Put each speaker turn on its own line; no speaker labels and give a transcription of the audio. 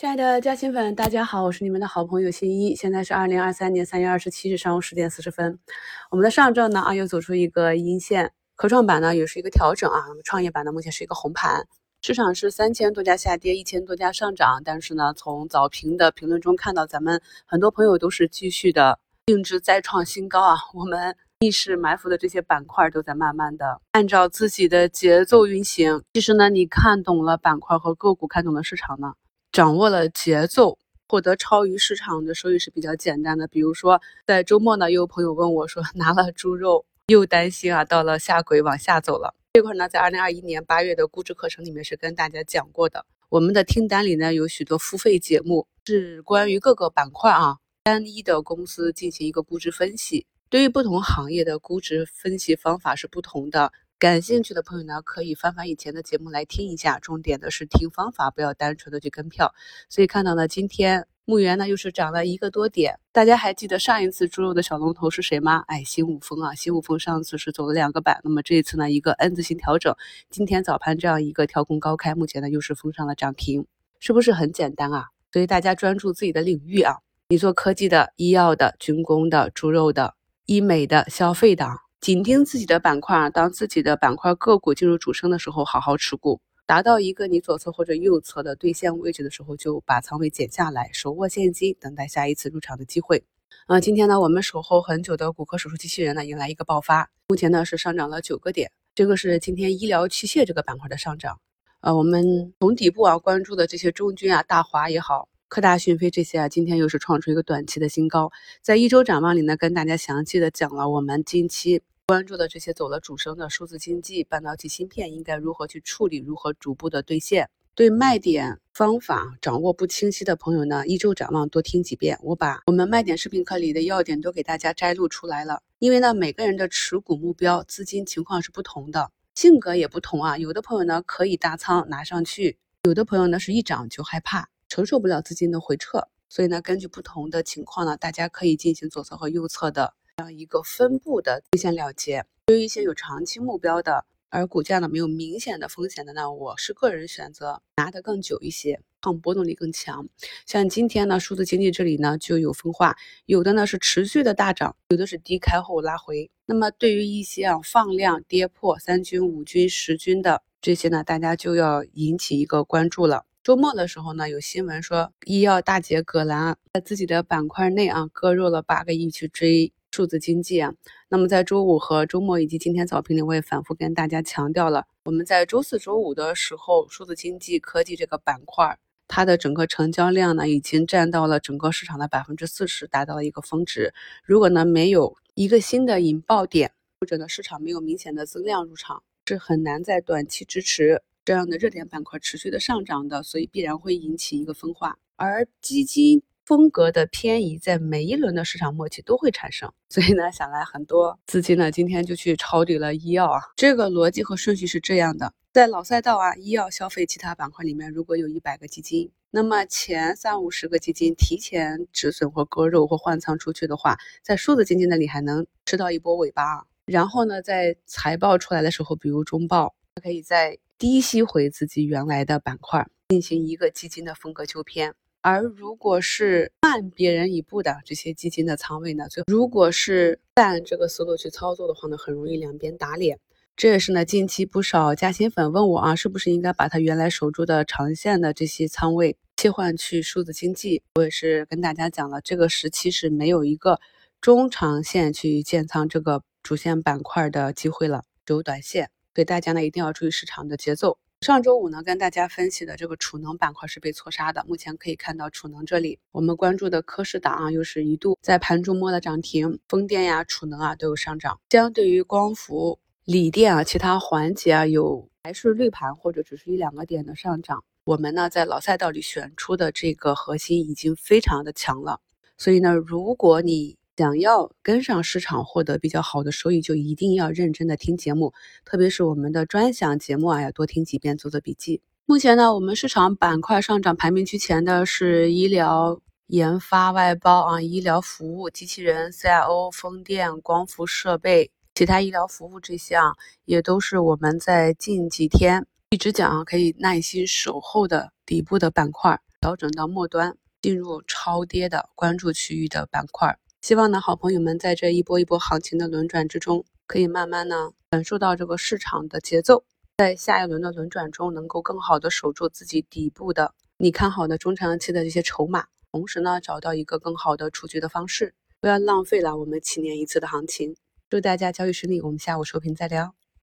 亲爱的嘉兴粉，大家好，我是你们的好朋友新一。现在是二零二三年三月二十七日上午十点四十分。我们的上证呢啊又走出一个阴线，科创板呢也是一个调整啊。创业板呢目前是一个红盘，市场是三千多家下跌，一千多家上涨。但是呢，从早评的评论中看到，咱们很多朋友都是继续的定制再创新高啊。我们。逆势埋伏的这些板块都在慢慢的按照自己的节奏运行。其实呢，你看懂了板块和个股，看懂了市场呢，掌握了节奏，获得超于市场的收益是比较简单的。比如说，在周末呢，又有朋友问我说，拿了猪肉又担心啊，到了下轨往下走了。这块呢，在二零二一年八月的估值课程里面是跟大家讲过的。我们的听单里呢，有许多付费节目，是关于各个板块啊，单一的公司进行一个估值分析。对于不同行业的估值分析方法是不同的，感兴趣的朋友呢，可以翻翻以前的节目来听一下。重点的是听方法，不要单纯的去跟票。所以看到呢，今天牧原呢又是涨了一个多点。大家还记得上一次猪肉的小龙头是谁吗？哎，新五丰啊，新五丰上次是走了两个板，那么这一次呢一个 N 字形调整，今天早盘这样一个跳空高开，目前呢又是封上了涨停，是不是很简单啊？所以大家专注自己的领域啊，你做科技的、医药的、军工的、猪肉的。医美的消费的，紧盯自己的板块，当自己的板块个股进入主升的时候，好好持股，达到一个你左侧或者右侧的兑现位置的时候，就把仓位减下来，手握现金，等待下一次入场的机会。啊，今天呢，我们守候很久的骨科手术机器人呢，迎来一个爆发，目前呢是上涨了九个点，这个是今天医疗器械这个板块的上涨。呃，我们从底部啊关注的这些中军啊、大华也好。科大讯飞这些啊，今天又是创出一个短期的新高。在一周展望里呢，跟大家详细的讲了我们近期关注的这些走了主升的数字经济、半导体芯片应该如何去处理，如何逐步的兑现。对卖点方法掌握不清晰的朋友呢，一周展望多听几遍。我把我们卖点视频课里的要点都给大家摘录出来了。因为呢，每个人的持股目标、资金情况是不同的，性格也不同啊。有的朋友呢可以大仓拿上去，有的朋友呢是一涨就害怕。承受不了资金的回撤，所以呢，根据不同的情况呢，大家可以进行左侧和右侧的这样一个分布的兑现了结。对于一些有长期目标的，而股价呢没有明显的风险的呢，我是个人选择拿得更久一些，抗波动力更强。像今天呢，数字经济这里呢就有分化，有的呢是持续的大涨，有的是低开后拉回。那么对于一些啊放量跌破三军、五军、十军的这些呢，大家就要引起一个关注了。周末的时候呢，有新闻说医药大姐葛兰在自己的板块内啊割肉了八个亿去追数字经济啊。那么在周五和周末以及今天早评里，我也反复跟大家强调了，我们在周四周五的时候，数字经济科技这个板块，它的整个成交量呢已经占到了整个市场的百分之四十，达到了一个峰值。如果呢没有一个新的引爆点，或者呢市场没有明显的增量入场，是很难在短期支持。这样的热点板块持续的上涨的，所以必然会引起一个分化，而基金风格的偏移在每一轮的市场末期都会产生。所以呢，想来很多资金呢今天就去抄底了医药啊。这个逻辑和顺序是这样的：在老赛道啊，医药、消费、其他板块里面，如果有一百个基金，那么前三五十个基金提前止损或割肉或换仓出去的话，在数字经济那里还能吃到一波尾巴。然后呢，在财报出来的时候，比如中报，它可以在。低吸回自己原来的板块，进行一个基金的风格纠偏。而如果是慢别人一步的这些基金的仓位呢，就如果是按这个思路去操作的话呢，很容易两边打脸。这也是呢，近期不少加薪粉问我啊，是不是应该把他原来守住的长线的这些仓位切换去数字经济？我也是跟大家讲了，这个时期是没有一个中长线去建仓这个主线板块的机会了，只有短线。所以大家呢一定要注意市场的节奏。上周五呢跟大家分析的这个储能板块是被错杀的。目前可以看到储能这里，我们关注的科士达啊又是一度在盘中摸了涨停，风电呀、储能啊都有上涨。相对于光伏、锂电啊，其他环节啊有还是绿盘或者只是一两个点的上涨。我们呢在老赛道里选出的这个核心已经非常的强了。所以呢，如果你想要跟上市场，获得比较好的收益，就一定要认真的听节目，特别是我们的专享节目啊，要多听几遍，做做笔记。目前呢，我们市场板块上涨排名居前的是医疗研发外包啊，医疗服务、机器人、CIO、风电、光伏设备、其他医疗服务这些啊，也都是我们在近几天一直讲可以耐心守候的底部的板块。调整到末端，进入超跌的关注区域的板块。希望呢，好朋友们在这一波一波行情的轮转之中，可以慢慢呢感受到这个市场的节奏，在下一轮的轮转中，能够更好的守住自己底部的你看好的中长期的这些筹码，同时呢，找到一个更好的出局的方式，不要浪费了我们七年一次的行情。祝大家交易顺利，我们下午收评再聊。